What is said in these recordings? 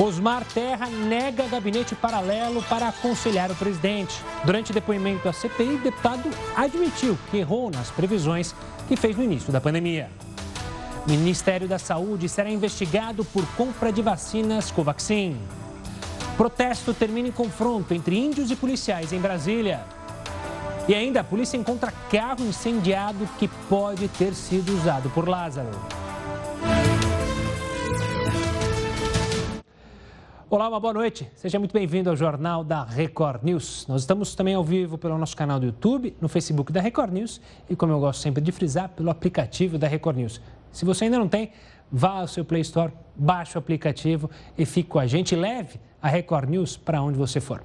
Osmar Terra nega gabinete paralelo para aconselhar o presidente. Durante depoimento à CPI, deputado admitiu que errou nas previsões que fez no início da pandemia. O Ministério da Saúde será investigado por compra de vacinas Covaxin. Protesto termina em confronto entre índios e policiais em Brasília. E ainda a polícia encontra carro incendiado que pode ter sido usado por Lázaro. Olá, uma boa noite. Seja muito bem-vindo ao Jornal da Record News. Nós estamos também ao vivo pelo nosso canal do YouTube, no Facebook da Record News e, como eu gosto sempre de frisar, pelo aplicativo da Record News. Se você ainda não tem, vá ao seu Play Store, baixe o aplicativo e fique com a gente. Leve a Record News para onde você for.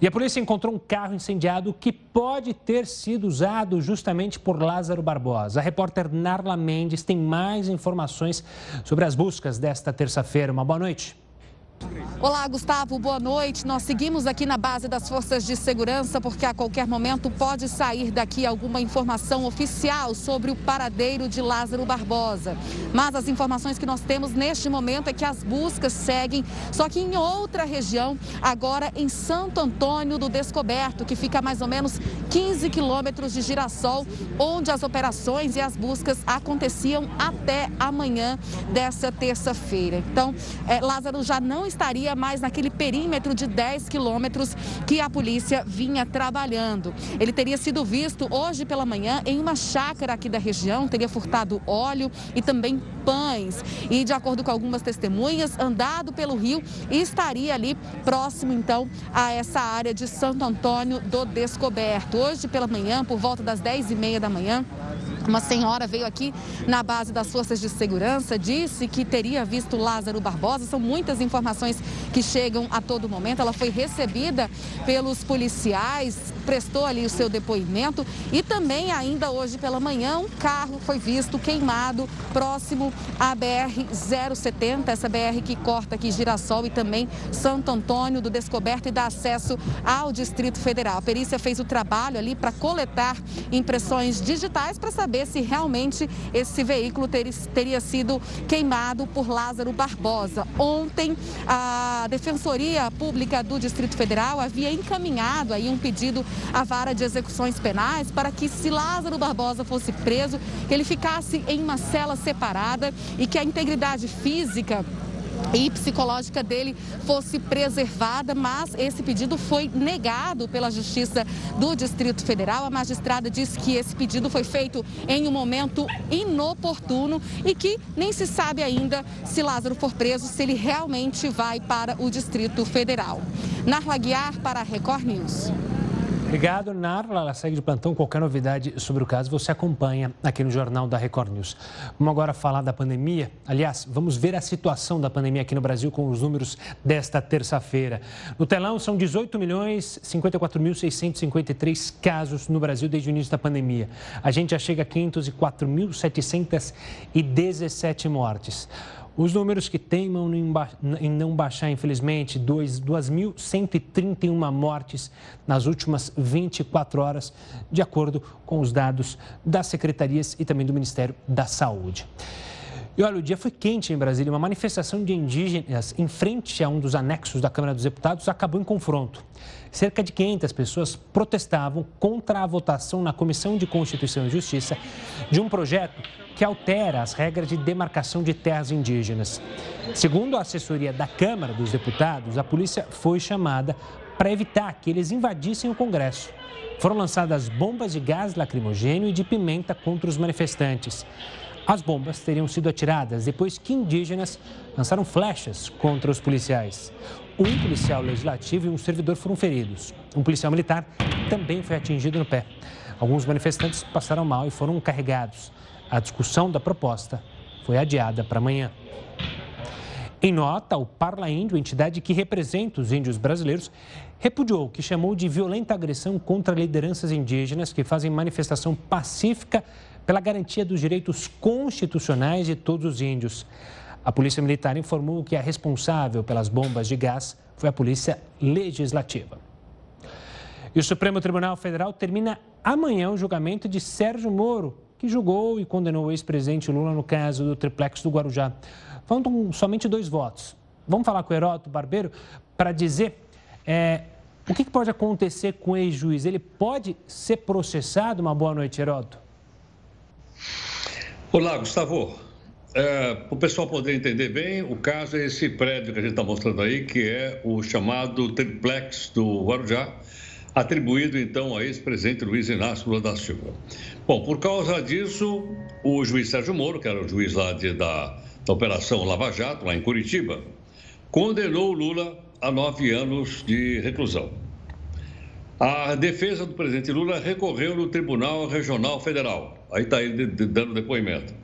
E a polícia encontrou um carro incendiado que pode ter sido usado justamente por Lázaro Barbosa. A repórter Narla Mendes tem mais informações sobre as buscas desta terça-feira. Uma boa noite. Olá, Gustavo, boa noite. Nós seguimos aqui na base das forças de segurança porque a qualquer momento pode sair daqui alguma informação oficial sobre o paradeiro de Lázaro Barbosa. Mas as informações que nós temos neste momento é que as buscas seguem, só que em outra região, agora em Santo Antônio do Descoberto, que fica a mais ou menos 15 quilômetros de Girassol, onde as operações e as buscas aconteciam até amanhã dessa terça-feira. Então, é, Lázaro já não estaria mais naquele perímetro de 10 quilômetros que a polícia vinha trabalhando. Ele teria sido visto hoje pela manhã em uma chácara aqui da região, teria furtado óleo e também pães. E, de acordo com algumas testemunhas, andado pelo rio e estaria ali próximo, então, a essa área de Santo Antônio do Descoberto. Hoje pela manhã, por volta das 10 e meia da manhã, uma senhora veio aqui na base das forças de segurança, disse que teria visto Lázaro Barbosa. São muitas informações que chegam a todo momento. Ela foi recebida pelos policiais, prestou ali o seu depoimento e também ainda hoje pela manhã um carro foi visto queimado próximo à BR 070, essa BR que corta aqui Girassol e também Santo Antônio do Descoberto e dá acesso ao Distrito Federal. A perícia fez o trabalho ali para coletar impressões digitais para saber saber se realmente esse veículo ter, teria sido queimado por Lázaro Barbosa. Ontem, a Defensoria Pública do Distrito Federal havia encaminhado aí um pedido à vara de execuções penais para que, se Lázaro Barbosa fosse preso, ele ficasse em uma cela separada e que a integridade física e psicológica dele fosse preservada, mas esse pedido foi negado pela Justiça do Distrito Federal. A magistrada disse que esse pedido foi feito em um momento inoportuno e que nem se sabe ainda se Lázaro for preso, se ele realmente vai para o Distrito Federal. Narla Guiar para a Record News. Obrigado, Narla. Ela segue de plantão. Qualquer novidade sobre o caso você acompanha aqui no Jornal da Record News. Vamos agora falar da pandemia. Aliás, vamos ver a situação da pandemia aqui no Brasil com os números desta terça-feira. No telão são 18 milhões 54.653 casos no Brasil desde o início da pandemia. A gente já chega a 504.717 mortes. Os números que teimam em não baixar, infelizmente, 2.131 mortes nas últimas 24 horas, de acordo com os dados das secretarias e também do Ministério da Saúde. E olha, o dia foi quente em Brasília. Uma manifestação de indígenas em frente a um dos anexos da Câmara dos Deputados acabou em confronto. Cerca de 500 pessoas protestavam contra a votação na Comissão de Constituição e Justiça de um projeto que altera as regras de demarcação de terras indígenas. Segundo a assessoria da Câmara dos Deputados, a polícia foi chamada para evitar que eles invadissem o Congresso. Foram lançadas bombas de gás lacrimogênio e de pimenta contra os manifestantes. As bombas teriam sido atiradas depois que indígenas lançaram flechas contra os policiais. Um policial legislativo e um servidor foram feridos. Um policial militar também foi atingido no pé. Alguns manifestantes passaram mal e foram carregados. A discussão da proposta foi adiada para amanhã. Em nota, o Parla Índio, entidade que representa os índios brasileiros, repudiou o que chamou de violenta agressão contra lideranças indígenas que fazem manifestação pacífica pela garantia dos direitos constitucionais de todos os índios. A Polícia Militar informou que a responsável pelas bombas de gás foi a Polícia Legislativa. E o Supremo Tribunal Federal termina amanhã o julgamento de Sérgio Moro, que julgou e condenou o ex-presidente Lula no caso do triplex do Guarujá. Faltam somente dois votos. Vamos falar com o Heródoto Barbeiro para dizer é, o que, pode acontecer com o ex-juiz. Ele pode ser processado? Uma boa noite, Heródoto. Olá, Gustavo. É, para o pessoal poder entender bem, o caso é esse prédio que a gente está mostrando aí, que é o chamado triplex do Guarujá, atribuído então a ex-presidente Luiz Inácio Lula da Silva. Bom, por causa disso, o juiz Sérgio Moro, que era o juiz lá de, da, da Operação Lava Jato, lá em Curitiba, condenou Lula a nove anos de reclusão. A defesa do presidente Lula recorreu no Tribunal Regional Federal. Aí está ele dando depoimento.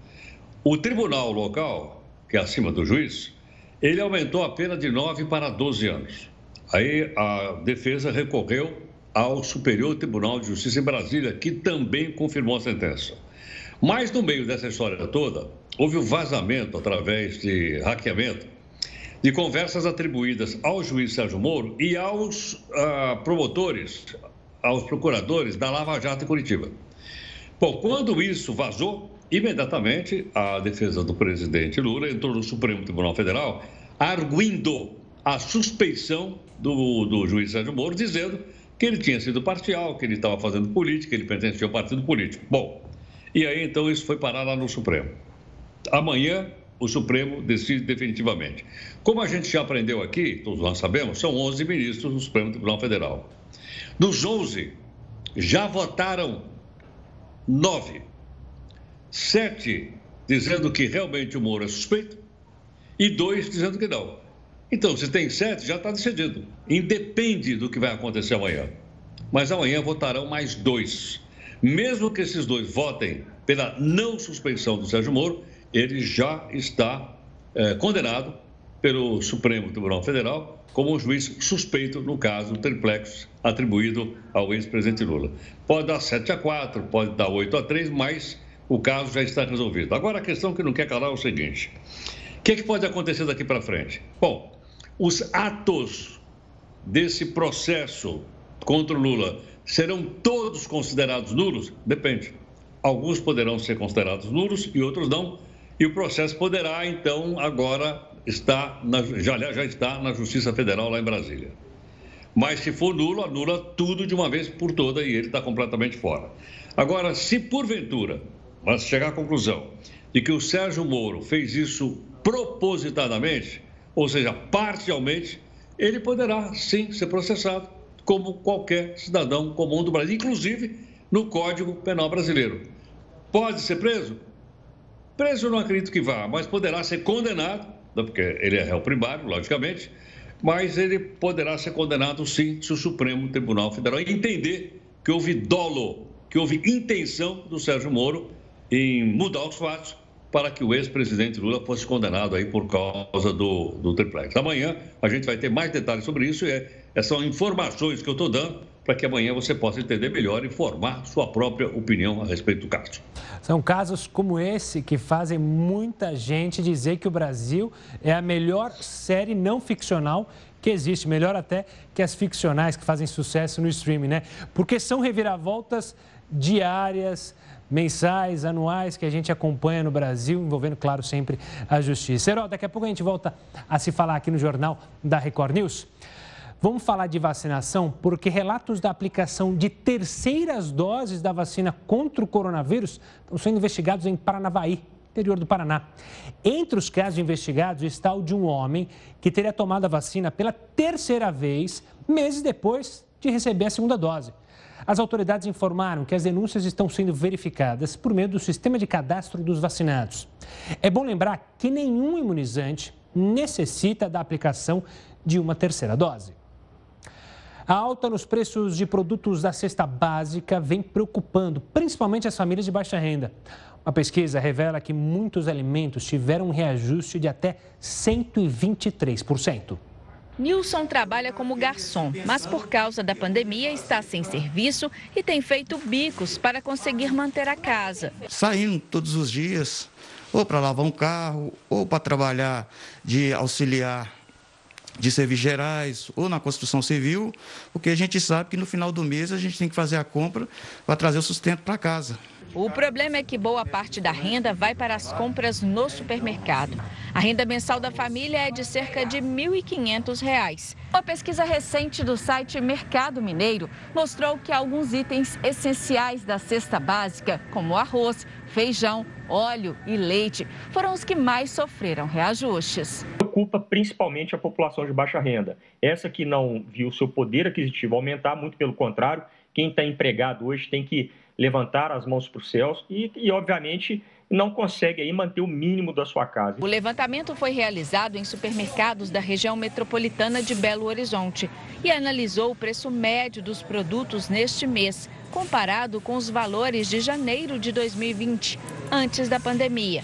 O tribunal local, que é acima do juiz, ele aumentou a pena de 9 para 12 anos. Aí a defesa recorreu ao Superior Tribunal de Justiça em Brasília, que também confirmou a sentença. Mas no meio dessa história toda, houve o um vazamento através de hackeamento de conversas atribuídas ao juiz Sérgio Moro e aos ah, promotores, aos procuradores da Lava Jato em Curitiba. Bom, quando isso vazou, imediatamente a defesa do presidente Lula entrou no Supremo Tribunal Federal arguindo a suspeição do, do juiz Sérgio Moro, dizendo que ele tinha sido parcial, que ele estava fazendo política, que ele pertencia ao partido político. Bom, e aí então isso foi parar lá no Supremo. Amanhã o Supremo decide definitivamente. Como a gente já aprendeu aqui, todos nós sabemos, são 11 ministros do Supremo Tribunal Federal. Dos 11, já votaram 9. Sete dizendo que realmente o Moro é suspeito e dois dizendo que não. Então, se tem sete, já está decidido. Independe do que vai acontecer amanhã. Mas amanhã votarão mais dois. Mesmo que esses dois votem pela não suspeição do Sérgio Moro, ele já está é, condenado pelo Supremo Tribunal Federal como juiz suspeito no caso triplex atribuído ao ex-presidente Lula. Pode dar 7 a 4, pode dar 8 a 3, mas o caso já está resolvido. Agora a questão que não quer calar é o seguinte: o que, é que pode acontecer daqui para frente? Bom, os atos desse processo contra o Lula serão todos considerados nulos? Depende. Alguns poderão ser considerados nulos e outros não. E o processo poderá, então, agora estar na, já, já está na Justiça Federal lá em Brasília. Mas se for nulo, anula tudo de uma vez por toda e ele está completamente fora. Agora, se porventura, mas chegar à conclusão de que o Sérgio Moro fez isso propositadamente, ou seja, parcialmente, ele poderá sim ser processado como qualquer cidadão comum do Brasil, inclusive no Código Penal Brasileiro. Pode ser preso? Preso eu não acredito que vá, mas poderá ser condenado, né, porque ele é réu primário, logicamente, mas ele poderá ser condenado sim se o Supremo Tribunal Federal entender que houve dolo, que houve intenção do Sérgio Moro em mudar os fatos para que o ex-presidente Lula fosse condenado aí por causa do, do triplex. Amanhã a gente vai ter mais detalhes sobre isso e é, são informações que eu estou dando para que amanhã você possa entender melhor e formar sua própria opinião a respeito do caso. São casos como esse que fazem muita gente dizer que o Brasil é a melhor série não ficcional que existe, melhor até que as ficcionais que fazem sucesso no streaming, né? Porque são reviravoltas diárias, mensais, anuais que a gente acompanha no Brasil, envolvendo, claro, sempre a justiça. Herói, daqui a pouco a gente volta a se falar aqui no Jornal da Record News. Vamos falar de vacinação porque relatos da aplicação de terceiras doses da vacina contra o coronavírus estão sendo investigados em Paranavaí, interior do Paraná. Entre os casos investigados está o de um homem que teria tomado a vacina pela terceira vez, meses depois de receber a segunda dose. As autoridades informaram que as denúncias estão sendo verificadas por meio do sistema de cadastro dos vacinados. É bom lembrar que nenhum imunizante necessita da aplicação de uma terceira dose. A alta nos preços de produtos da cesta básica vem preocupando, principalmente as famílias de baixa renda. Uma pesquisa revela que muitos alimentos tiveram um reajuste de até 123%. Nilson trabalha como garçom, mas por causa da pandemia está sem serviço e tem feito bicos para conseguir manter a casa. Saindo todos os dias, ou para lavar um carro, ou para trabalhar de auxiliar de serviços gerais ou na construção civil, porque a gente sabe que no final do mês a gente tem que fazer a compra para trazer o sustento para casa. O problema é que boa parte da renda vai para as compras no supermercado. A renda mensal da família é de cerca de R$ 1.500. Uma pesquisa recente do site Mercado Mineiro mostrou que alguns itens essenciais da cesta básica, como arroz, feijão, óleo e leite, foram os que mais sofreram reajustes. Preocupa principalmente a população de baixa renda. Essa que não viu seu poder aquisitivo aumentar, muito pelo contrário, quem está empregado hoje tem que levantar as mãos para os céus e, e, obviamente, não consegue aí manter o mínimo da sua casa. O levantamento foi realizado em supermercados da região metropolitana de Belo Horizonte e analisou o preço médio dos produtos neste mês, comparado com os valores de janeiro de 2020, antes da pandemia.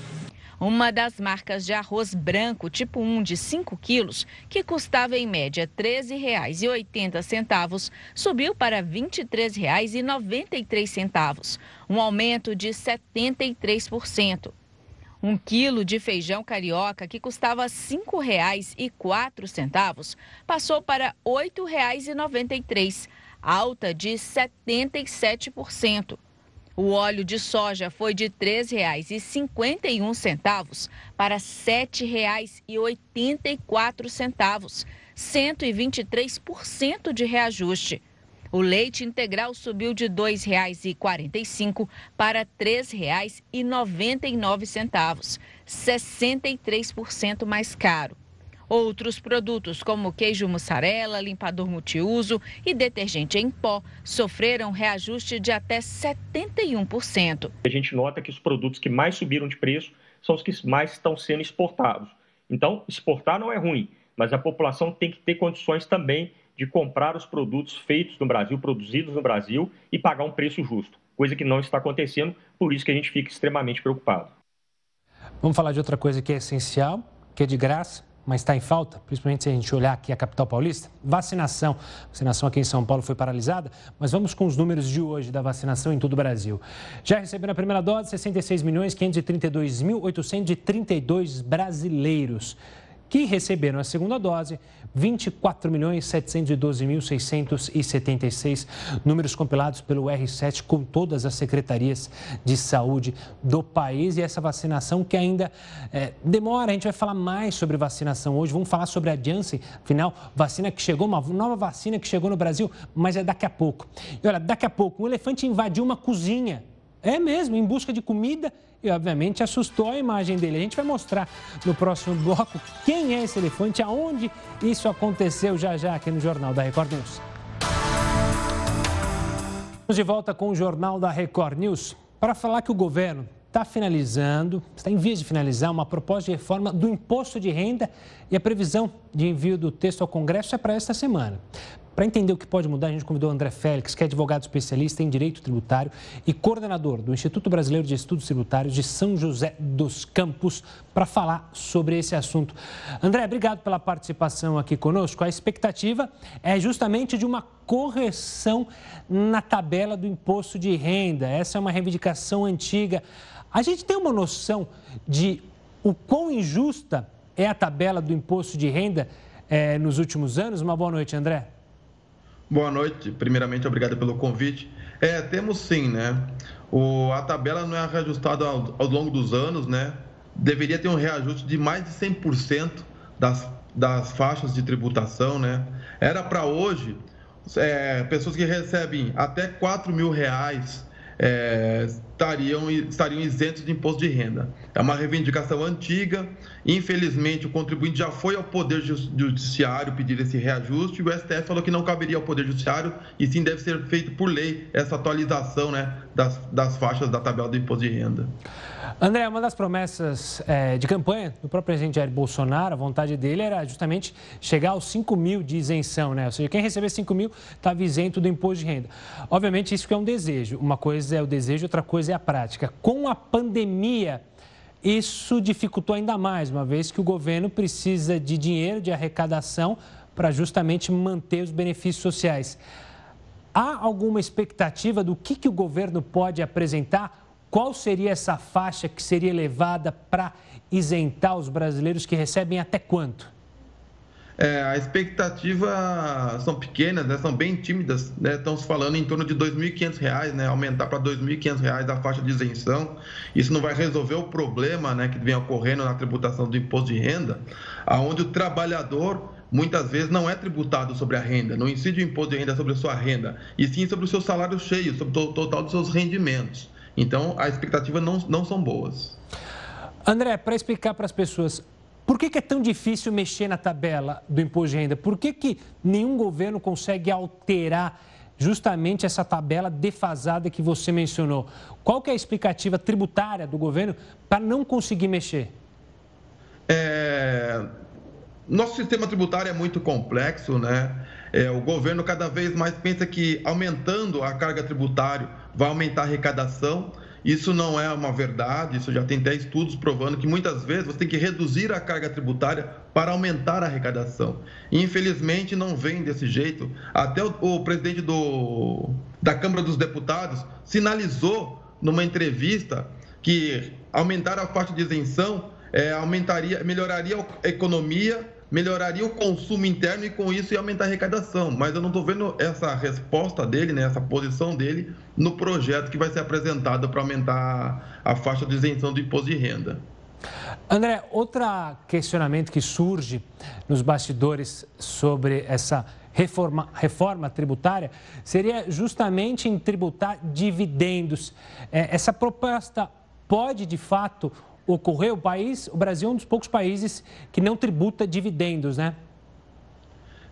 Uma das marcas de arroz branco tipo 1 de 5 quilos, que custava em média R$ 13,80, subiu para R$ 23,93, um aumento de 73%. Um quilo de feijão carioca, que custava R$ 5,04, passou para R$ 8,93, alta de 77%. O óleo de soja foi de R$ 3,51 para R$ 7,84, 123% de reajuste. O leite integral subiu de R$ 2,45 para R$ 3,99, 63% mais caro. Outros produtos, como queijo mussarela, limpador multiuso e detergente em pó, sofreram reajuste de até 71%. A gente nota que os produtos que mais subiram de preço são os que mais estão sendo exportados. Então, exportar não é ruim, mas a população tem que ter condições também de comprar os produtos feitos no Brasil, produzidos no Brasil e pagar um preço justo, coisa que não está acontecendo, por isso que a gente fica extremamente preocupado. Vamos falar de outra coisa que é essencial, que é de graça, mas está em falta, principalmente se a gente olhar aqui a capital paulista, vacinação. A vacinação aqui em São Paulo foi paralisada, mas vamos com os números de hoje da vacinação em todo o Brasil. Já receberam a primeira dose 66 milhões 532 mil 832 brasileiros que receberam a segunda dose, 24.712.676 números compilados pelo R7 com todas as secretarias de saúde do país. E essa vacinação que ainda é, demora, a gente vai falar mais sobre vacinação hoje. Vamos falar sobre a Janssen, afinal, vacina que chegou, uma nova vacina que chegou no Brasil, mas é daqui a pouco. E olha, daqui a pouco, um elefante invadiu uma cozinha. É mesmo, em busca de comida e, obviamente, assustou a imagem dele. A gente vai mostrar no próximo bloco quem é esse elefante, aonde isso aconteceu já já aqui no Jornal da Record News. Vamos de volta com o Jornal da Record News para falar que o governo está finalizando, está em vias de finalizar uma proposta de reforma do imposto de renda e a previsão de envio do texto ao Congresso é para esta semana. Para entender o que pode mudar, a gente convidou o André Félix, que é advogado especialista em direito tributário e coordenador do Instituto Brasileiro de Estudos Tributários de São José dos Campos, para falar sobre esse assunto. André, obrigado pela participação aqui conosco. A expectativa é justamente de uma correção na tabela do imposto de renda. Essa é uma reivindicação antiga. A gente tem uma noção de o quão injusta é a tabela do imposto de renda é, nos últimos anos? Uma boa noite, André. Boa noite. Primeiramente, obrigado pelo convite. É, temos sim, né? O, a tabela não é reajustada ao, ao, longo dos anos, né? Deveria ter um reajuste de mais de 100% das, das faixas de tributação, né? Era para hoje, é, pessoas que recebem até 4 mil reais é, estariam, estariam isentos de imposto de renda. É uma reivindicação antiga. Infelizmente, o contribuinte já foi ao Poder Judiciário pedir esse reajuste e o STF falou que não caberia ao Poder Judiciário e sim deve ser feito por lei essa atualização né, das, das faixas da tabela do imposto de renda. André, uma das promessas é, de campanha do próprio presidente Jair Bolsonaro, a vontade dele era justamente chegar aos 5 mil de isenção, né? Ou seja, quem receber 5 mil estava isento do imposto de renda. Obviamente, isso é um desejo. Uma coisa é o desejo, outra coisa é a prática. Com a pandemia, isso dificultou ainda mais, uma vez que o governo precisa de dinheiro, de arrecadação, para justamente manter os benefícios sociais. Há alguma expectativa do que, que o governo pode apresentar? Qual seria essa faixa que seria levada para isentar os brasileiros que recebem até quanto? É, a expectativa são pequenas, né, são bem tímidas, né, estão se falando em torno de R$ 2.500, né, aumentar para R$ 2.500 a faixa de isenção. Isso não vai resolver o problema né, que vem ocorrendo na tributação do imposto de renda, aonde o trabalhador muitas vezes não é tributado sobre a renda, não incide o imposto de renda sobre a sua renda, e sim sobre o seu salário cheio, sobre o total dos seus rendimentos. Então, as expectativas não, não são boas. André, para explicar para as pessoas, por que, que, é tão difícil mexer na tabela do imposto de renda? Por que, que nenhum governo consegue alterar justamente essa tabela defasada que você mencionou? Qual que é a explicativa tributária do governo para não conseguir mexer? É... Nosso sistema tributário é muito complexo, né? É, o governo cada vez mais pensa que aumentando a carga tributária vai aumentar a arrecadação isso não é uma verdade, isso já tem até estudos provando que muitas vezes você tem que reduzir a carga tributária para aumentar a arrecadação. infelizmente não vem desse jeito. Até o, o presidente do, da Câmara dos Deputados sinalizou numa entrevista que aumentar a faixa de isenção é, aumentaria, melhoraria a economia melhoraria o consumo interno e com isso ia aumentar a arrecadação. Mas eu não estou vendo essa resposta dele, né, essa posição dele no projeto que vai ser apresentado para aumentar a faixa de isenção do imposto de renda. André, outro questionamento que surge nos bastidores sobre essa reforma, reforma tributária seria justamente em tributar dividendos. É, essa proposta pode, de fato, ocorreu, o país, o Brasil é um dos poucos países que não tributa dividendos, né?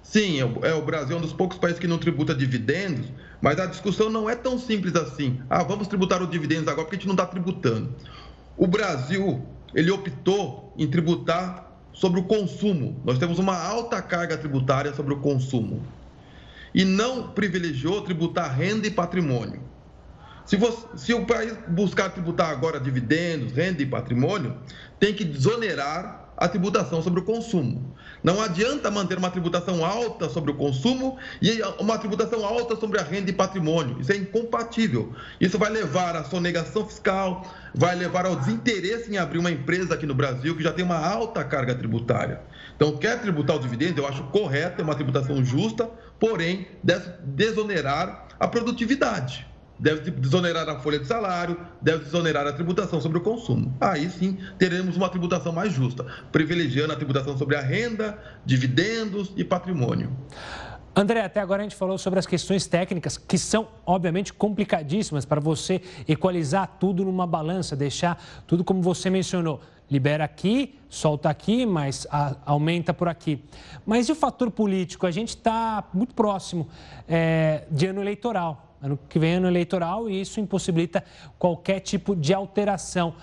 Sim, é, é o Brasil é um dos poucos países que não tributa dividendos, mas a discussão não é tão simples assim. Ah, vamos tributar os dividendos agora porque a gente não está tributando. O Brasil, ele optou em tributar sobre o consumo. Nós temos uma alta carga tributária sobre o consumo. E não privilegiou tributar renda e patrimônio. Se, você, se, o país buscar tributar agora dividendos, renda e patrimônio, tem que desonerar a tributação sobre o consumo. Não adianta manter uma tributação alta sobre o consumo e uma tributação alta sobre a renda e patrimônio. Isso é incompatível. Isso vai levar à sonegação fiscal, vai levar ao desinteresse em abrir uma empresa aqui no Brasil que já tem uma alta carga tributária. Então, quer tributar o dividendo? Eu acho correto, é uma tributação justa, porém, desonerar a produtividade deve desonerar a folha de salário, deve desonerar a tributação sobre o consumo. Aí sim teremos uma tributação mais justa, privilegiando a tributação sobre a renda, dividendos e patrimônio. André, até agora a gente falou sobre as questões técnicas, que são, obviamente, complicadíssimas para você equalizar tudo numa balança, deixar tudo como você mencionou. Libera aqui, solta aqui, mas aumenta por aqui. Mas e o fator político? A gente está muito próximo é, de ano eleitoral. Ano que vem ano eleitoral e isso impossibilita qualquer tipo de alteração.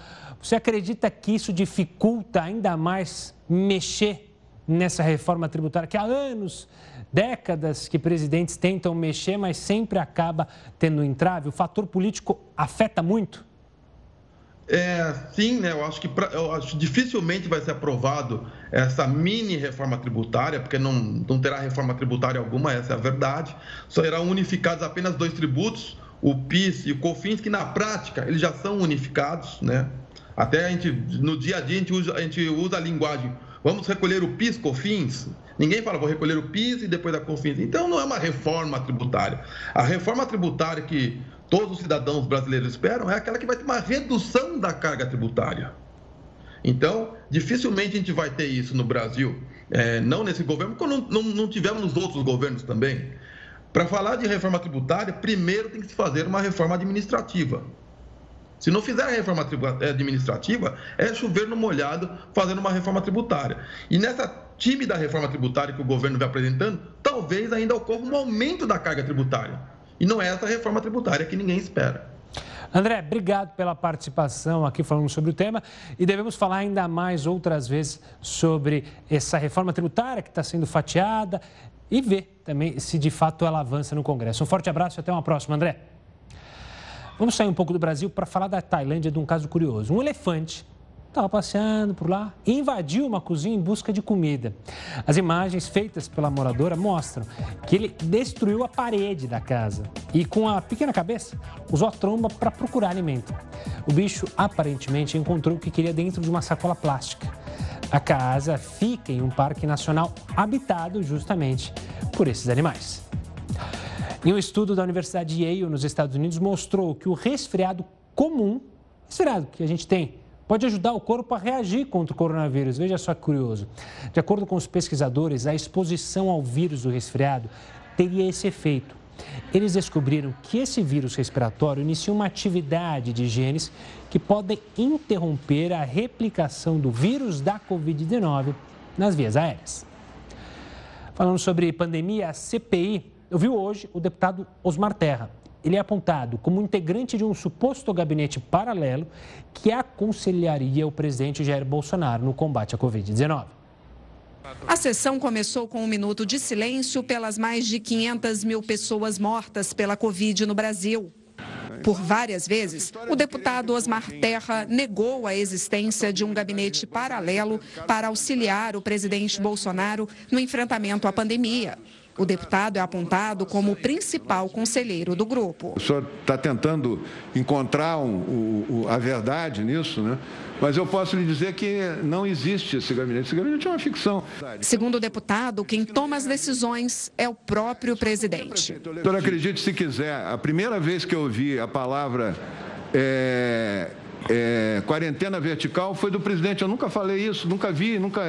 Você acredita que isso dificulta ainda mais mexer nessa reforma tributária que há anos, décadas que presidentes tentam mexer, mas sempre acaba tendo entrave? O fator político afeta muito? É, sim, né? Eu acho que pra, eu acho dificilmente vai ser aprovado essa mini reforma tributária, porque não, não terá reforma tributária alguma, essa é a verdade. Só serão unificados apenas dois tributos, o PIS e o COFINS, que na prática eles já são unificados, né? Até a gente, no dia a dia, a gente usa a, gente usa a linguagem, vamos recolher o PIS, COFINS? Ninguém fala, vou recolher o PIS e depois a COFINS. Então não é uma reforma tributária. A reforma tributária que todos os cidadãos brasileiros esperam é aquela que vai ter uma redução da carga tributária. Então, dificilmente a gente vai ter isso no Brasil, é, não nesse governo, não, não, não tivemos nos outros governos também. Para falar de reforma tributária, primeiro tem que se fazer uma reforma administrativa. Se não fizer a reforma é, administrativa, é chover no molhado fazendo uma reforma tributária. E nessa tímida reforma tributária que o governo vem apresentando, talvez ainda ocorra um aumento da carga tributária. E não é essa reforma tributária que ninguém espera. André, obrigado pela participação aqui falando sobre o tema e devemos falar ainda mais outras vezes sobre essa reforma tributária que está sendo fatiada e ver também se de fato ela avança no Congresso. Um forte abraço e até uma próxima, André. Vamos sair um pouco do Brasil para falar da Tailândia de um caso curioso. Um elefante estava passeando por lá e invadiu uma cozinha em busca de comida. As imagens feitas pela moradora mostram que ele destruiu a parede da casa e, com a pequena cabeça, usou a tromba para procurar alimento. O bicho aparentemente encontrou o que queria dentro de uma sacola plástica. A casa fica em um parque nacional habitado justamente por esses animais. E um estudo da Universidade de Yale, nos Estados Unidos, mostrou que o resfriado comum, resfriado que a gente tem, pode ajudar o corpo a reagir contra o coronavírus. Veja só que curioso. De acordo com os pesquisadores, a exposição ao vírus do resfriado teria esse efeito. Eles descobriram que esse vírus respiratório inicia uma atividade de genes que podem interromper a replicação do vírus da Covid-19 nas vias aéreas. Falando sobre pandemia, a CPI ouviu hoje o deputado Osmar Terra. Ele é apontado como integrante de um suposto gabinete paralelo que aconselharia o presidente Jair Bolsonaro no combate à Covid-19. A sessão começou com um minuto de silêncio pelas mais de 500 mil pessoas mortas pela Covid no Brasil. Por várias vezes, o deputado Osmar Terra negou a existência de um gabinete paralelo para auxiliar o presidente Bolsonaro no enfrentamento à pandemia. O deputado é apontado como o principal conselheiro do grupo. O senhor está tentando encontrar um, um, a verdade nisso, né? Mas eu posso lhe dizer que não existe esse gabinete. Esse gabinete é uma ficção. Segundo o deputado, quem toma as decisões é o próprio presidente. Doutor, acredite se quiser, a primeira vez que eu ouvi a palavra é, é, quarentena vertical foi do presidente. Eu nunca falei isso, nunca vi, nunca.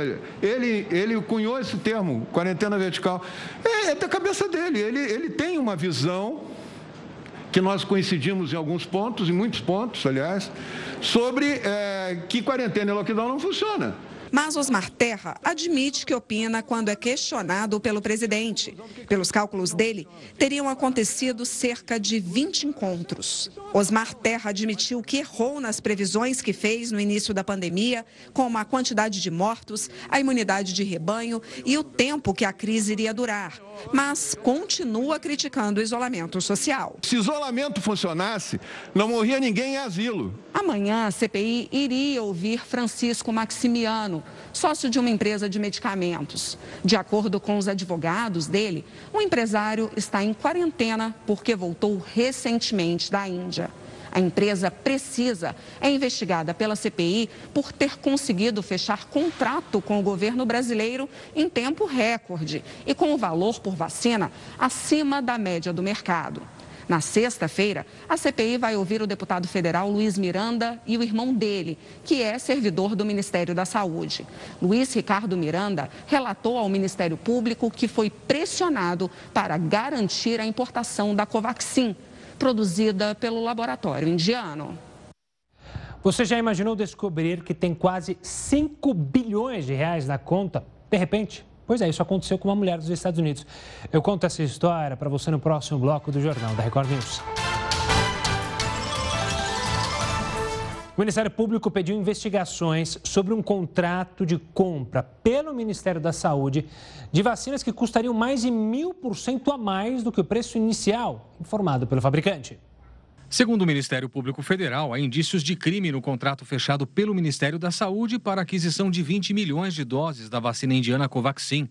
Ele, ele cunhou esse termo, quarentena vertical. É, é da cabeça dele. Ele, ele tem uma visão que nós coincidimos em alguns pontos, em muitos pontos, aliás, sobre é, que quarentena e lockdown não funciona. Mas Osmar Terra admite que opina quando é questionado pelo presidente. Pelos cálculos dele, teriam acontecido cerca de 20 encontros. Osmar Terra admitiu que errou nas previsões que fez no início da pandemia, como a quantidade de mortos, a imunidade de rebanho e o tempo que a crise iria durar. Mas continua criticando o isolamento social. Se isolamento funcionasse, não morria ninguém em asilo. Amanhã a CPI iria ouvir Francisco Maximiano sócio de uma empresa de medicamentos. De acordo com os advogados dele, o empresário está em quarentena porque voltou recentemente da Índia. A empresa Precisa é investigada pela CPI por ter conseguido fechar contrato com o governo brasileiro em tempo recorde e com o valor por vacina acima da média do mercado. Na sexta-feira, a CPI vai ouvir o deputado federal Luiz Miranda e o irmão dele, que é servidor do Ministério da Saúde. Luiz Ricardo Miranda relatou ao Ministério Público que foi pressionado para garantir a importação da Covaxin, produzida pelo laboratório indiano. Você já imaginou descobrir que tem quase 5 bilhões de reais na conta? De repente, Pois é, isso aconteceu com uma mulher dos Estados Unidos. Eu conto essa história para você no próximo bloco do Jornal da Record News. O Ministério Público pediu investigações sobre um contrato de compra pelo Ministério da Saúde de vacinas que custariam mais de mil por cento a mais do que o preço inicial informado pelo fabricante. Segundo o Ministério Público Federal, há indícios de crime no contrato fechado pelo Ministério da Saúde para aquisição de 20 milhões de doses da vacina indiana Covaxin.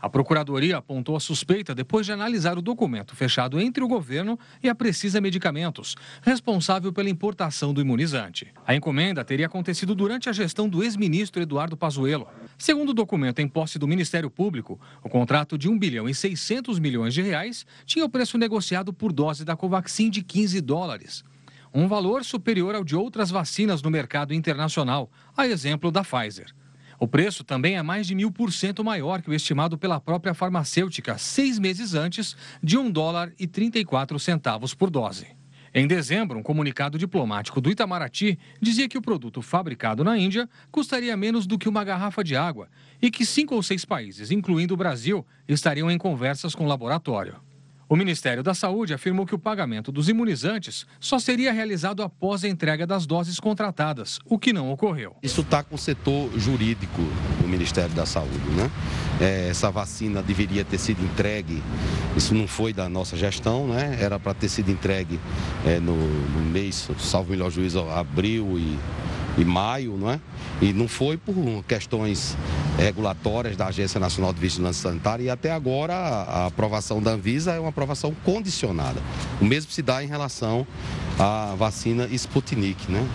A Procuradoria apontou a suspeita depois de analisar o documento fechado entre o governo e a Precisa Medicamentos, responsável pela importação do imunizante. A encomenda teria acontecido durante a gestão do ex-ministro Eduardo Pazuello. Segundo o documento em posse do Ministério Público, o contrato de 1 bilhão e 600 milhões de reais tinha o preço negociado por dose da Covaxin de 15 dólares um valor superior ao de outras vacinas no mercado internacional, a exemplo da Pfizer. O preço também é mais de mil por cento maior que o estimado pela própria farmacêutica seis meses antes, de um dólar e 34 centavos por dose. Em dezembro, um comunicado diplomático do Itamaraty dizia que o produto fabricado na Índia custaria menos do que uma garrafa de água e que cinco ou seis países, incluindo o Brasil, estariam em conversas com o laboratório. O Ministério da Saúde afirmou que o pagamento dos imunizantes só seria realizado após a entrega das doses contratadas, o que não ocorreu. Isso está com o setor jurídico do Ministério da Saúde, né? É, essa vacina deveria ter sido entregue, isso não foi da nossa gestão, né? Era para ter sido entregue é, no, no mês, salvo melhor juízo, abril e e maio, não é? E não foi por questões regulatórias da Agência Nacional de Vigilância Sanitária e até agora a aprovação da Anvisa é uma aprovação condicionada. O mesmo se dá em relação à vacina Sputnik, né?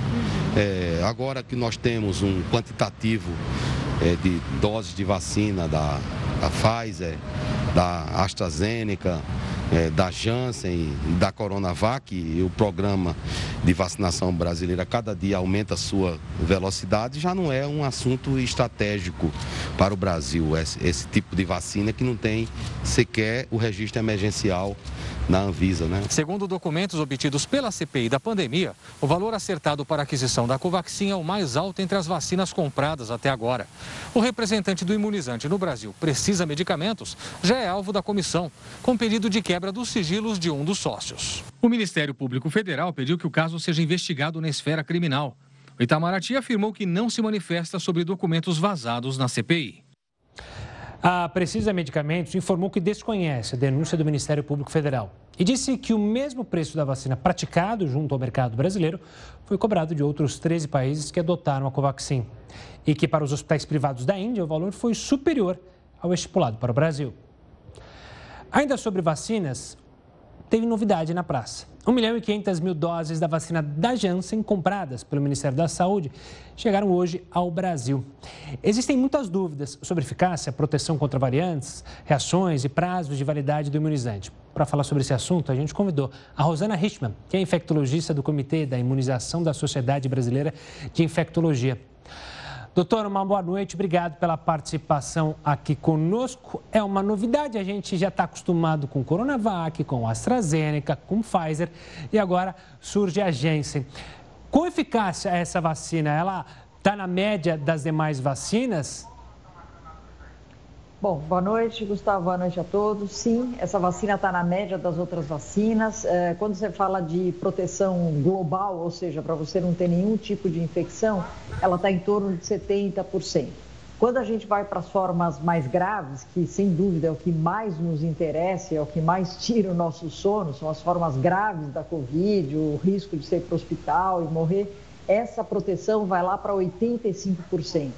É, agora que nós temos um quantitativo é, de doses de vacina da, da Pfizer, da AstraZeneca, é, da Janssen, da Coronavac, e o programa de vacinação brasileira cada dia aumenta a sua velocidade, já não é um assunto estratégico para o Brasil, esse, esse tipo de vacina que não tem sequer o registro emergencial na Anvisa, né? Segundo documentos obtidos pela CPI da pandemia, o valor acertado para a aquisição da Covaxin é o mais alto entre as vacinas compradas até agora. O representante do imunizante no Brasil precisa medicamentos já é alvo da comissão, com pedido de quebra dos sigilos de um dos sócios. O Ministério Público Federal pediu que o caso seja investigado na esfera criminal. O Itamaraty afirmou que não se manifesta sobre documentos vazados na CPI. A Precisa Medicamentos informou que desconhece a denúncia do Ministério Público Federal e disse que o mesmo preço da vacina praticado junto ao mercado brasileiro foi cobrado de outros 13 países que adotaram a Covaxin e que para os hospitais privados da Índia o valor foi superior ao estipulado para o Brasil. Ainda sobre vacinas, teve novidade na praça. 1 milhão e 500 mil doses da vacina da Janssen, compradas pelo Ministério da Saúde, chegaram hoje ao Brasil. Existem muitas dúvidas sobre eficácia, proteção contra variantes, reações e prazos de validade do imunizante. Para falar sobre esse assunto, a gente convidou a Rosana Richman, que é infectologista do Comitê da Imunização da Sociedade Brasileira de Infectologia. Doutor, uma boa noite, obrigado pela participação aqui conosco. É uma novidade, a gente já está acostumado com Coronavac, com AstraZeneca, com Pfizer e agora surge a Janssen. Com eficácia essa vacina, ela está na média das demais vacinas? Bom, boa noite, Gustavo, boa noite a todos. Sim, essa vacina está na média das outras vacinas. É, quando você fala de proteção global, ou seja, para você não ter nenhum tipo de infecção, ela está em torno de 70%. Quando a gente vai para as formas mais graves, que sem dúvida é o que mais nos interessa, é o que mais tira o nosso sono, são as formas graves da Covid, o risco de ser para o hospital e morrer, essa proteção vai lá para 85%.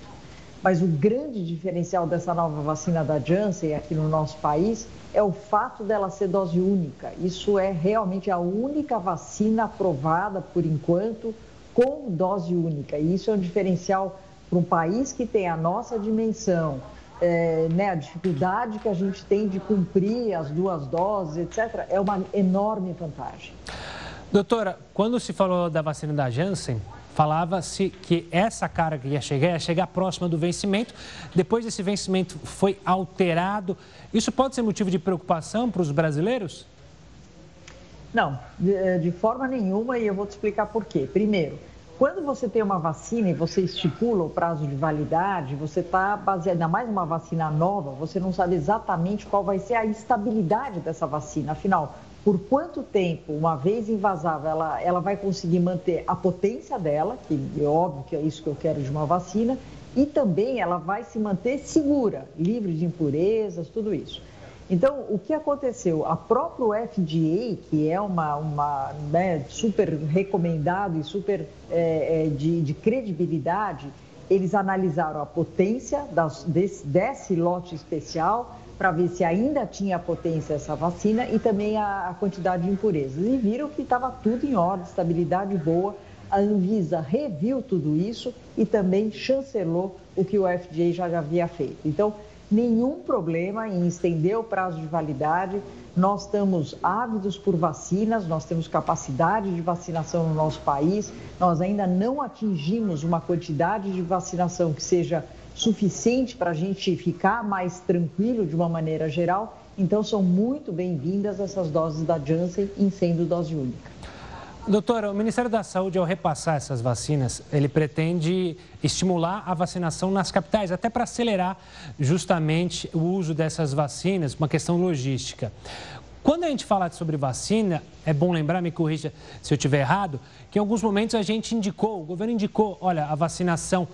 Mas o grande diferencial dessa nova vacina da Janssen aqui no nosso país é o fato dela ser dose única. Isso é realmente a única vacina aprovada por enquanto com dose única. E isso é um diferencial para um país que tem a nossa dimensão, é, né, a dificuldade que a gente tem de cumprir as duas doses, etc., é uma enorme vantagem. Doutora, quando se falou da vacina da Janssen, falava-se que essa carga ia chegar, ia chegar próxima do vencimento. Depois esse vencimento foi alterado. Isso pode ser motivo de preocupação para os brasileiros? Não, de, eh, de forma nenhuma e eu vou te explicar por quê. Primeiro, quando você tem uma vacina e você estipula o prazo de validade, você está baseado, ainda mais uma vacina nova, você não sabe exatamente qual vai ser a estabilidade dessa vacina. Afinal, por quanto tempo, uma vez invasava, ela, ela vai conseguir manter a potência dela, que é óbvio que é isso que eu quero de uma vacina, e também ela vai se manter segura, livre de impurezas, tudo isso. Então, o que aconteceu? A própria FDA, que é uma, uma né, super recomendado e super é, é, de, de, credibilidade, eles analisaram a potência das, desse, desse lote especial, para ver se ainda tinha potência essa vacina e também a, a quantidade de impurezas. E viram que estava tudo em ordem, estabilidade boa. A Anvisa reviu tudo isso e também chancelou o que o FDA já havia feito. Então, nenhum problema em estender o prazo de validade. Nós estamos ávidos por vacinas, nós temos capacidade de vacinação no nosso país. Nós ainda não atingimos uma quantidade de vacinação que seja suficiente para a gente ficar mais tranquilo de uma maneira geral. Então, são muito bem-vindas essas doses da Janssen em sendo dose única. Doutora, o Ministério da Saúde, ao repassar essas vacinas, ele pretende estimular a vacinação nas capitais, até para acelerar justamente o uso dessas vacinas, uma questão logística. Quando a gente fala sobre vacina, é bom lembrar, me corrija se eu estiver errado, que em alguns momentos a gente indicou, o governo indicou, olha, a vacinação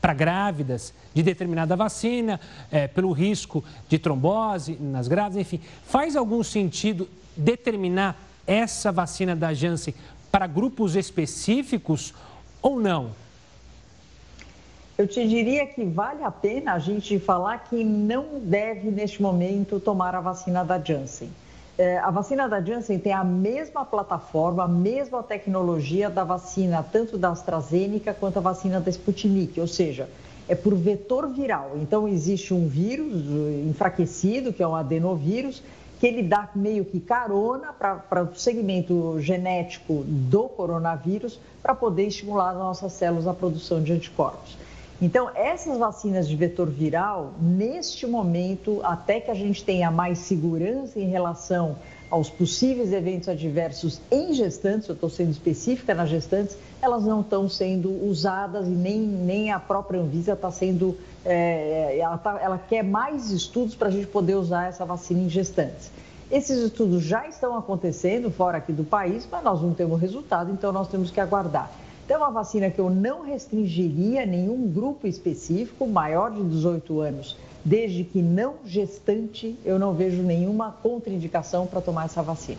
para grávidas de determinada vacina, é, pelo risco de trombose nas grávidas, enfim. Faz algum sentido determinar essa vacina da Janssen para grupos específicos ou não? Eu te diria que vale a pena a gente falar que não deve, neste momento, tomar a vacina da Janssen. É, a vacina da Janssen tem a mesma plataforma, a mesma tecnologia da vacina, tanto da AstraZeneca quanto a vacina da Sputnik, ou seja, é por vetor viral. Então, existe um vírus enfraquecido, que é um adenovírus, que ele dá meio que carona para o segmento genético do coronavírus para poder estimular as nossas células a produção de anticorpos. Então, essas vacinas de vetor viral, neste momento, até que a gente tenha mais segurança em relação aos possíveis eventos adversos em gestantes, eu estou sendo específica nas gestantes, elas não estão sendo usadas e nem, nem a própria Anvisa está sendo. É, ela, tá, ela quer mais estudos para a gente poder usar essa vacina em gestantes. Esses estudos já estão acontecendo fora aqui do país, mas nós não temos resultado, então nós temos que aguardar. Então, é uma vacina que eu não restringiria nenhum grupo específico, maior de 18 anos desde que não gestante, eu não vejo nenhuma contraindicação para tomar essa vacina.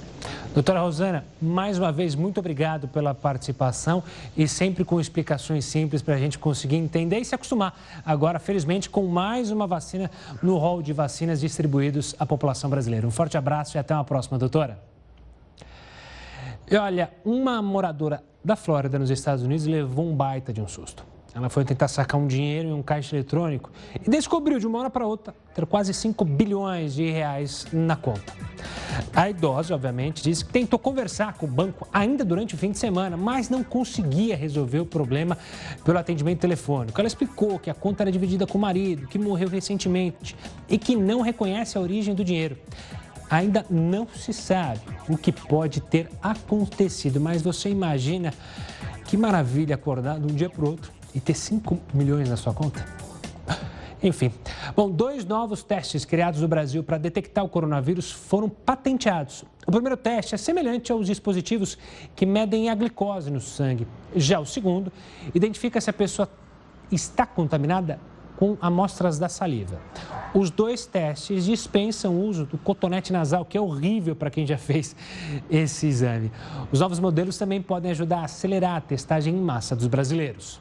Doutora Rosana, mais uma vez, muito obrigado pela participação e sempre com explicações simples para a gente conseguir entender e se acostumar. Agora, felizmente, com mais uma vacina no rol de vacinas distribuídos à população brasileira. Um forte abraço e até uma próxima, doutora. E olha, uma moradora da Flórida, nos Estados Unidos, levou um baita de um susto. Ela foi tentar sacar um dinheiro em um caixa eletrônico e descobriu de uma hora para outra ter quase 5 bilhões de reais na conta. A idosa, obviamente, disse que tentou conversar com o banco ainda durante o fim de semana, mas não conseguia resolver o problema pelo atendimento telefônico. Ela explicou que a conta era dividida com o marido, que morreu recentemente e que não reconhece a origem do dinheiro. Ainda não se sabe o que pode ter acontecido, mas você imagina que maravilha acordar de um dia para o outro e ter 5 milhões na sua conta? Enfim, bom, dois novos testes criados no Brasil para detectar o coronavírus foram patenteados. O primeiro teste é semelhante aos dispositivos que medem a glicose no sangue. Já o segundo identifica se a pessoa está contaminada com amostras da saliva. Os dois testes dispensam o uso do cotonete nasal, que é horrível para quem já fez esse exame. Os novos modelos também podem ajudar a acelerar a testagem em massa dos brasileiros.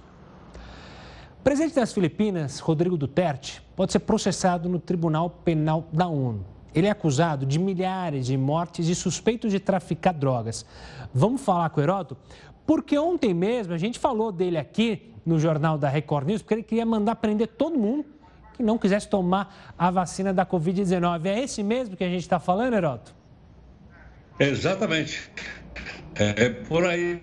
O presidente das Filipinas, Rodrigo Duterte, pode ser processado no Tribunal Penal da ONU. Ele é acusado de milhares de mortes e suspeito de traficar drogas. Vamos falar com o Heródoto? Porque ontem mesmo a gente falou dele aqui no jornal da Record News, porque ele queria mandar prender todo mundo que não quisesse tomar a vacina da Covid-19. É esse mesmo que a gente está falando, Heródoto? Exatamente. É, é por aí,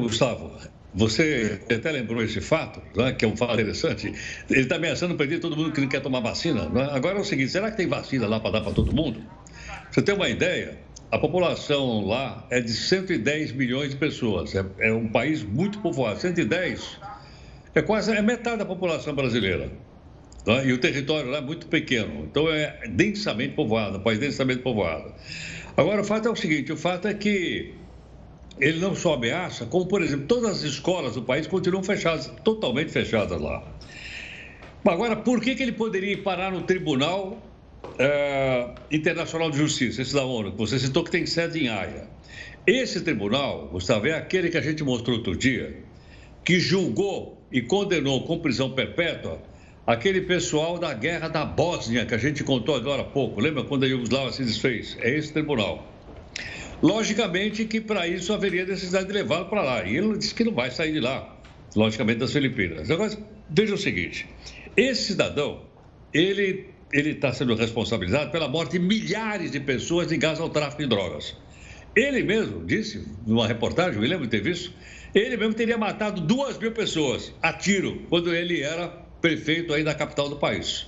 Gustavo. Você até lembrou esse fato, né, que é um fato interessante. Ele está ameaçando perder todo mundo que não quer tomar vacina. Né? Agora é o seguinte: será que tem vacina lá para dar para todo mundo? Você tem uma ideia? A população lá é de 110 milhões de pessoas. É, é um país muito povoado. 110 é quase é metade da população brasileira. Né? E o território lá é muito pequeno. Então é densamente povoado, um país densamente povoado. Agora, o fato é o seguinte: o fato é que ele não só ameaça, como, por exemplo, todas as escolas do país continuam fechadas, totalmente fechadas lá. Agora, por que, que ele poderia parar no Tribunal é, Internacional de Justiça, esse da ONU, que você citou que tem sede em Haia? Esse tribunal, Gustavo, é aquele que a gente mostrou outro dia, que julgou e condenou com prisão perpétua aquele pessoal da guerra da Bósnia, que a gente contou agora há pouco. Lembra quando a Yugoslávia se desfez? É esse tribunal. Logicamente que para isso haveria necessidade de levá-lo para lá. E ele disse que não vai sair de lá, logicamente das Filipinas. Agora, veja o seguinte: esse cidadão, ele ele está sendo responsabilizado pela morte de milhares de pessoas ligadas ao tráfico de drogas. Ele mesmo disse, numa reportagem, eu lembro de ter visto, ele mesmo teria matado duas mil pessoas a tiro quando ele era prefeito aí da capital do país.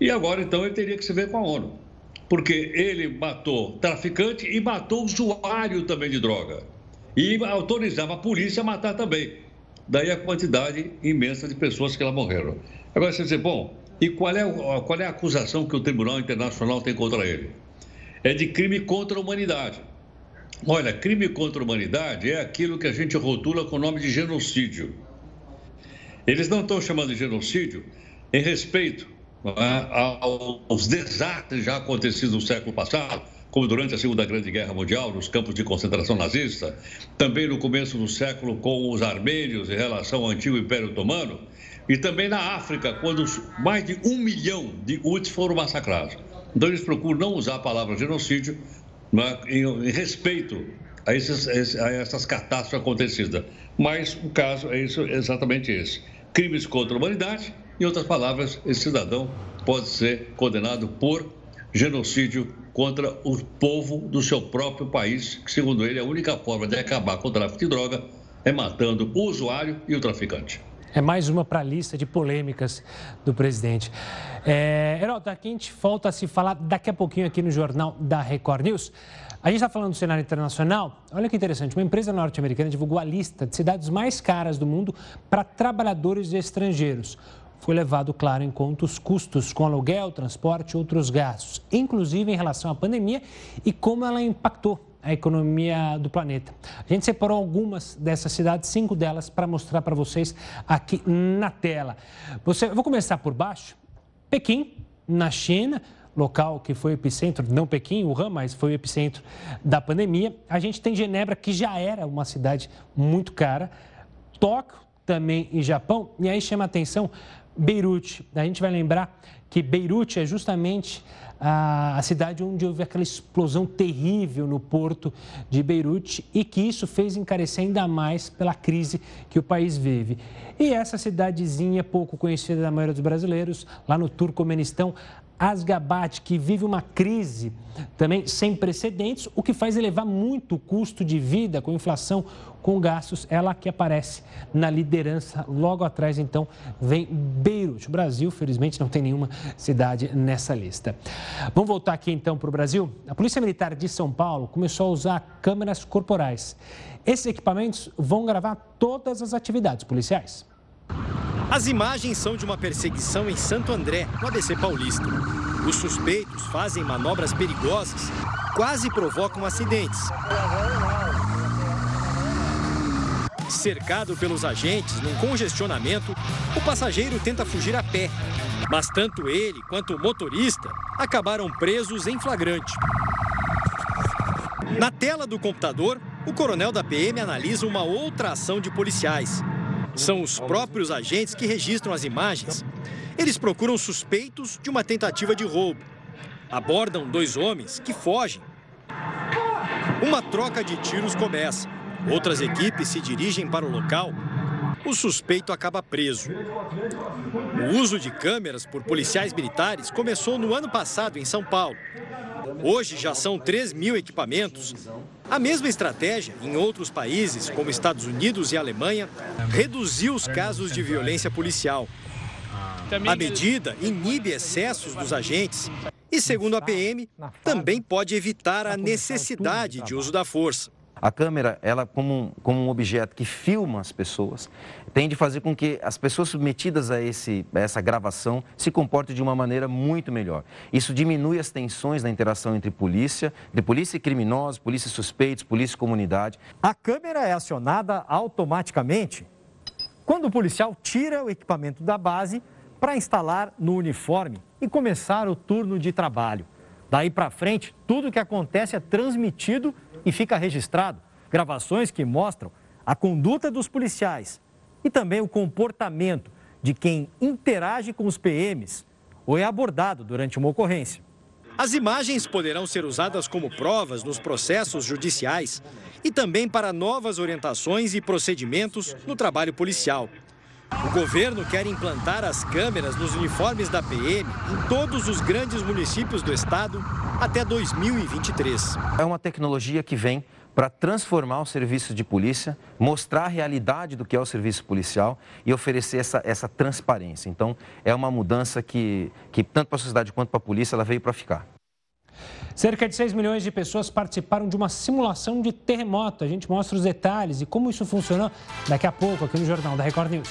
E agora, então, ele teria que se ver com a ONU porque ele matou traficante e matou usuário também de droga. E autorizava a polícia a matar também. Daí a quantidade imensa de pessoas que lá morreram. Agora você diz, bom, e qual é, qual é a acusação que o Tribunal Internacional tem contra ele? É de crime contra a humanidade. Olha, crime contra a humanidade é aquilo que a gente rotula com o nome de genocídio. Eles não estão chamando de genocídio em respeito é? aos desastres já acontecidos no século passado, como durante a Segunda Grande Guerra Mundial, nos campos de concentração nazista, também no começo do século com os armênios em relação ao antigo Império Otomano, e também na África, quando mais de um milhão de UTs foram massacrados. Então, eles procuram não usar a palavra genocídio né, em, em, respeito a, esses, a essas catástrofes acontecidas. Mas o caso é isso, exatamente esse: crimes contra a humanidade Em outras palavras, esse cidadão pode ser condenado por genocídio contra o povo do seu próprio país, que, segundo ele, a única forma de acabar com o tráfico de droga é matando o usuário e o traficante. É mais uma para a lista de polêmicas do presidente. É, aqui a gente volta a se falar daqui a pouquinho aqui no Jornal da Record News. A gente está falando do cenário internacional. Olha que interessante, uma empresa norte-americana divulgou a lista de cidades mais caras do mundo para trabalhadores estrangeiros. Foi levado, claro, em conta os custos com aluguel, transporte e outros gastos, inclusive em relação à pandemia e como ela impactou a economia do planeta. A gente separou algumas dessas cidades, cinco delas, para mostrar para vocês aqui na tela. Você, eu vou começar por baixo. Pequim, na China, local que foi o epicentro, não Pequim, Wuhan, mas foi o epicentro da pandemia. A gente tem Genebra, que já era uma cidade muito cara. Tóquio, também em Japão. E aí chama atenção Beirute. A gente vai lembrar que Beirute é justamente a, cidade onde houve aquela explosão terrível no porto de Beirute e que isso fez encarecer ainda mais pela crise que o país vive. E essa cidadezinha pouco conhecida da maioria dos brasileiros, lá no Turcomenistão, Asgabat, que vive uma crise também sem precedentes, o que faz elevar muito o custo de vida com inflação, com gastos. Ela que aparece na liderança. Logo atrás, então, vem Beirute. O Brasil, felizmente, não tem nenhuma cidade nessa lista. Vamos voltar aqui então para o Brasil. A Polícia Militar de São Paulo começou a usar câmeras corporais. Esses equipamentos vão gravar todas as atividades policiais. As imagens são de uma perseguição em Santo André, no ABC Paulista. Os suspeitos fazem manobras perigosas, quase provocam acidentes. Cercado pelos agentes num congestionamento, o passageiro tenta fugir a pé. Mas tanto ele quanto o motorista acabaram presos em flagrante. Na tela do computador, o coronel da PM analisa uma outra ação de policiais. São os próprios agentes que registram as imagens. Eles procuram suspeitos de uma tentativa de roubo. Abordam dois homens que fogem. Uma troca de tiros começa. Outras equipes se dirigem para o local. O suspeito acaba preso. O uso de câmeras por policiais militares começou no ano passado em São Paulo. Hoje já são 3 mil equipamentos. A mesma estratégia, em outros países, como Estados Unidos e Alemanha, reduziu os casos de violência policial. A medida inibe excessos dos agentes e, segundo a PM, também pode evitar a necessidade de uso da força. A câmera, ela como um, como um objeto que filma as pessoas, tem de fazer com que as pessoas submetidas a, esse, a essa gravação se comportem de uma maneira muito melhor. Isso diminui as tensões na interação entre polícia, de polícia e criminosos, polícia e suspeitos, polícia e comunidade. A câmera é acionada automaticamente quando o policial tira o equipamento da base para instalar no uniforme e começar o turno de trabalho. Daí para frente, tudo o que acontece é transmitido e fica registrado gravações que mostram a conduta dos policiais e também o comportamento de quem interage com os PMs ou é abordado durante uma ocorrência. As imagens poderão ser usadas como provas nos processos judiciais e também para novas orientações e procedimentos no trabalho policial. O governo quer implantar as câmeras nos uniformes da PM em todos os grandes municípios do estado até 2023. É uma tecnologia que vem para transformar o serviço de polícia, mostrar a realidade do que é o serviço policial e oferecer essa, essa transparência. Então, é uma mudança que, que tanto para a sociedade quanto para a polícia, ela veio para ficar. Cerca de 6 milhões de pessoas participaram de uma simulação de terremoto. A gente mostra os detalhes e como isso funcionou daqui a pouco aqui no Jornal da Record News.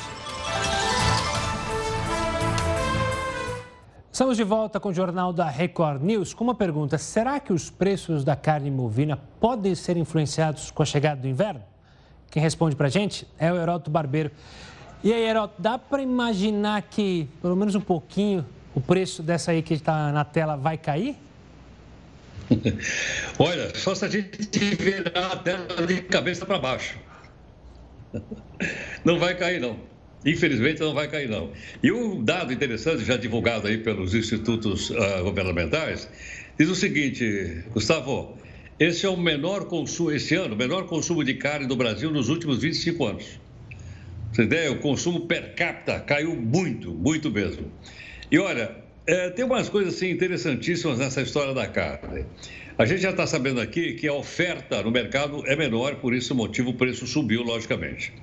Estamos de volta com o Jornal da Record News com uma pergunta: será que os preços da carne bovina podem ser influenciados com a chegada do inverno? Quem responde para a gente é o Heroto Barbeiro. E aí, Heroto, dá para imaginar que, pelo menos um pouquinho, o preço dessa aí que está na tela vai cair? Olha, só se a gente virar a tela de cabeça para baixo. Não vai cair, não. Infelizmente não vai cair, não. E um dado interessante, já divulgado aí pelos institutos uh, governamentais, diz o seguinte, Gustavo, esse é o menor consumo, esse ano, o menor consumo de carne do Brasil nos últimos 25 anos. Você ideia, o consumo per capita caiu muito, muito mesmo. E olha, é, tem umas coisas assim, interessantíssimas nessa história da carne. A gente já está sabendo aqui que a oferta no mercado é menor, por isso o motivo o preço subiu, logicamente.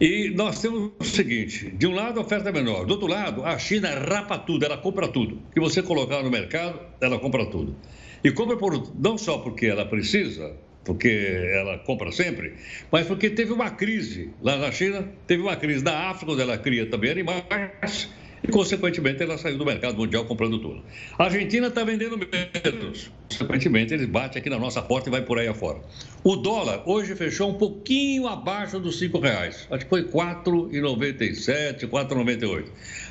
E nós temos o seguinte: de um lado a oferta é menor, do outro lado a China rapa tudo, ela compra tudo. Que você colocar no mercado, ela compra tudo. E compra por, não só porque ela precisa, porque ela compra sempre, mas porque teve uma crise lá na China, teve uma crise na África, onde ela cria também animais, e, consequentemente, ela saiu do mercado mundial comprando tudo. A Argentina está vendendo menos. Consequentemente, eles batem aqui na nossa porta e vai por aí afora. O dólar hoje fechou um pouquinho abaixo dos R$ reais. Acho que foi R$ 4,97, R$ 4,98.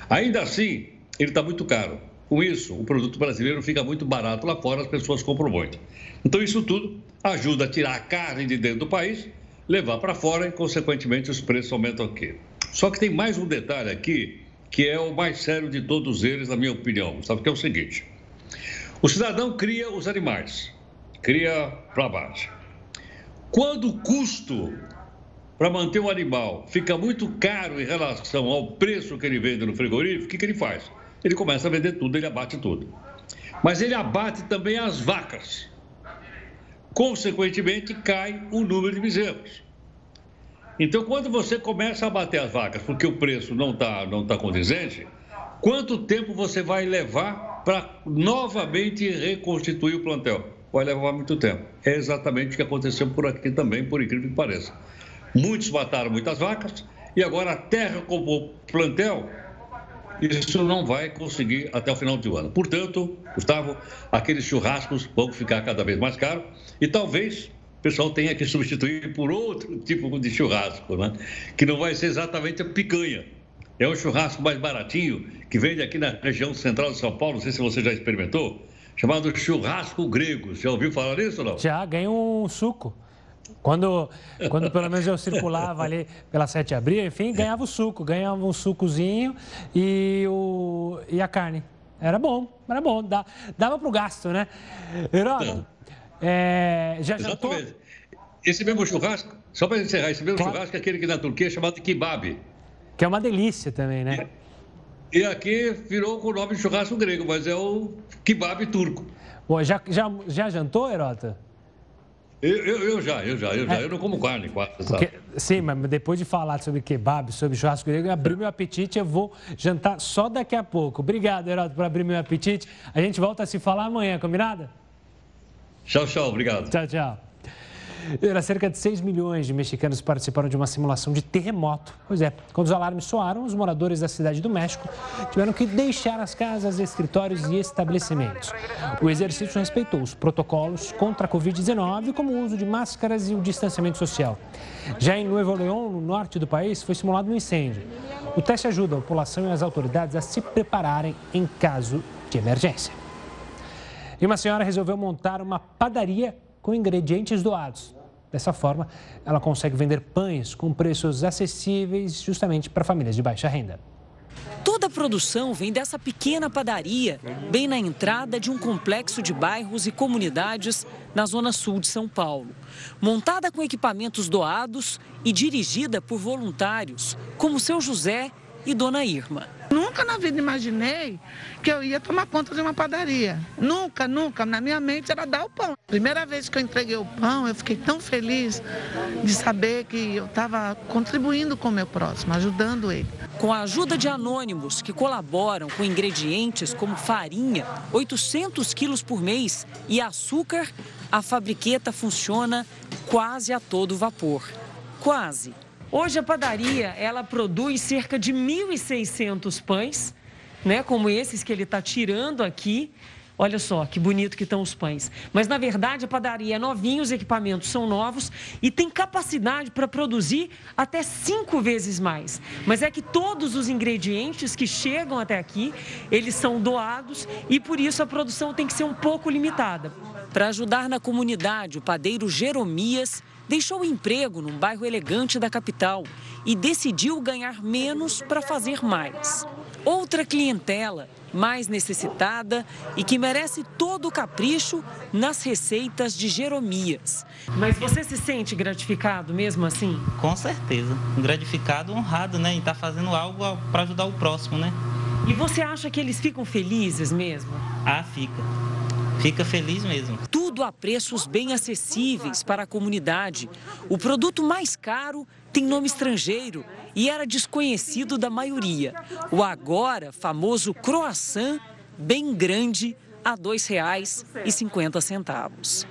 Ainda assim, ele está muito caro. Com isso, o produto brasileiro fica muito barato lá fora, as pessoas compram muito. Então, isso tudo ajuda a tirar a carne de dentro do país, levar para fora e, consequentemente, os preços aumentam aqui. Só que tem mais um detalhe aqui que é o mais sério de todos eles, na minha opinião, sabe? Que é o seguinte: o cidadão cria os animais, cria para baixo. Quando o custo para manter o animal fica muito caro em relação ao preço que ele vende no frigorífico, o que, que ele faz? Ele começa a vender tudo, ele abate tudo. Mas ele abate também as vacas. Consequentemente, cai o número de bezerros. Então, quando você começa a bater as vacas porque o preço não está não tá condizente, quanto tempo você vai levar para novamente reconstituir o plantel? Vai levar muito tempo. É exatamente o que aconteceu por aqui também, por incrível que pareça. Muitos mataram muitas vacas e agora a terra como plantel, isso não vai conseguir até o final do ano. Portanto, Gustavo, aqueles churrascos vão ficar cada vez mais caros e talvez pessoal tenha que substituir por outro tipo de churrasco, né? que não vai ser exatamente a picanha. É um churrasco mais baratinho, que vende aqui na região central de São Paulo, não sei se você já experimentou, chamado churrasco grego. Já ouviu falar nisso ou não? Já, ganhei um suco. Quando, quando pelo menos eu circulava ali pela 7 de abril, enfim, ganhava o suco, ganhava um sucozinho e, o, e a carne. Era bom, era bom, dava para o gasto, né? Herói, é, já jantou? Exatamente. Esse mesmo churrasco, só para encerrar, esse mesmo claro. churrasco é aquele que na Turquia é chamado de kebab. Que é uma delícia também, né? E, e aqui virou com o nome de churrasco grego, mas é o kebab turco. Bom, já, já, já jantou, Herota? Eu, eu, eu, já, eu já, eu já. É. Eu não como carne quase, Porque, sim, mas depois de falar sobre kebab, sobre churrasco grego, abriu meu apetite, eu vou jantar só daqui a pouco. Obrigado, Herota, por abrir meu apetite. A gente volta a se falar amanhã, combinado? Tchau, tchau. Obrigado. Tchau, tchau. Era cerca de 6 milhões de mexicanos participaram de uma simulação de terremoto. Pois é, quando os alarmes soaram, os moradores da cidade do México tiveram que deixar as casas, escritórios e estabelecimentos. O exercício respeitou os protocolos contra a Covid-19, como o uso de máscaras e o distanciamento social. Já em Nuevo León, no norte do país, foi simulado um incêndio. O teste ajuda a população e as autoridades a se prepararem em caso de emergência. E uma senhora resolveu montar uma padaria com ingredientes doados. Dessa forma, ela consegue vender pães com preços acessíveis justamente para famílias de baixa renda. Toda a produção vem dessa pequena padaria, bem na entrada de um complexo de bairros e comunidades na zona sul de São Paulo. Montada com equipamentos doados e dirigida por voluntários, como seu José e Dona Irma. Nunca na vida imaginei que eu ia tomar conta de uma padaria. Nunca, nunca. Na minha mente era dar o pão. Primeira vez que eu entreguei o pão, eu fiquei tão feliz de saber que eu estava contribuindo com o meu próximo, ajudando ele. Com a ajuda de anônimos que colaboram com ingredientes como farinha, 800 quilos por mês, e açúcar, a fabriqueta funciona quase a todo vapor. Quase. Hoje a padaria, ela produz cerca de 1.600 pães, né, como esses que ele está tirando aqui. Olha só que bonito que estão os pães. Mas, na verdade, a padaria é novinha, os equipamentos são novos e tem capacidade para produzir até cinco vezes mais. Mas é que todos os ingredientes que chegam até aqui, eles são doados e, por isso, a produção tem que ser um pouco limitada. Para ajudar na comunidade, o padeiro Jeromias deixou o emprego num bairro elegante da capital e decidiu ganhar menos para fazer mais. Outra clientela mais necessitada e que merece todo o capricho nas receitas de Jeromias. Mas você se sente gratificado mesmo assim? Com certeza. Gratificado, honrado, né? Em estar tá fazendo algo para ajudar o próximo, né? E você acha que eles ficam felizes mesmo? Ah, fica. Fica feliz mesmo. Tudo a preços bem acessíveis para a comunidade. O produto mais caro tem nome estrangeiro e era desconhecido da maioria. O agora famoso croissant, bem grande, a R$ 2,50.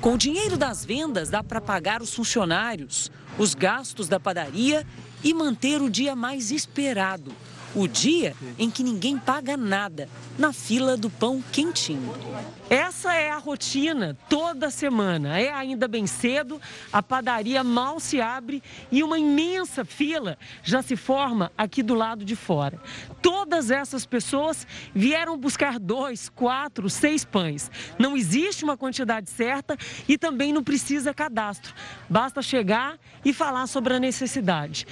Com o dinheiro das vendas dá para pagar os funcionários, os gastos da padaria e manter o dia mais esperado, o dia em que ninguém paga nada, na fila do pão quentinho. Essa é a rotina toda semana. É ainda bem cedo, a padaria mal se abre e uma imensa fila já se forma aqui do lado de fora. Todas essas pessoas vieram buscar dois, quatro, seis pães. Não existe uma quantidade certa e também não precisa cadastro. Basta chegar e falar sobre a necessidade.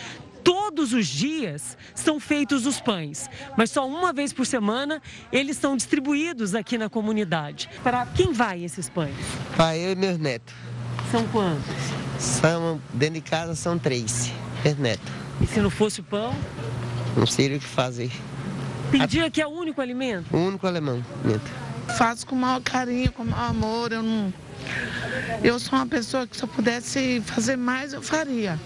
Todos os dias são feitos os pães, mas só uma vez por semana eles são distribuídos aqui na comunidade. Para quem vai esses pães? Para eu e meus netos. São quantos? São, dentro de casa são três, meus netos. E se não fosse o pão? Não sei o que fazer. Tem dia que é o único alimento? O único alimento. Faço com o maior carinho, com o maior amor. Eu não. Eu sou uma pessoa que se eu pudesse fazer mais, eu faria.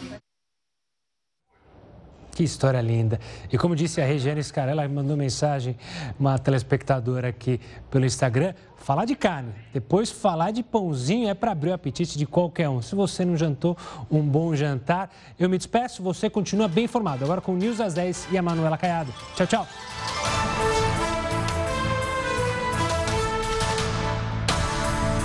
Que história linda. E como disse a Regiane Scarella, mandou mensagem, uma telespectadora aqui pelo Instagram, falar de carne, depois falar de pãozinho é para abrir o apetite de qualquer um. Se você não jantou um bom jantar, eu me despeço, você continua bem informado. Agora com o News às 10 e a Manuela Caiado. Tchau, tchau.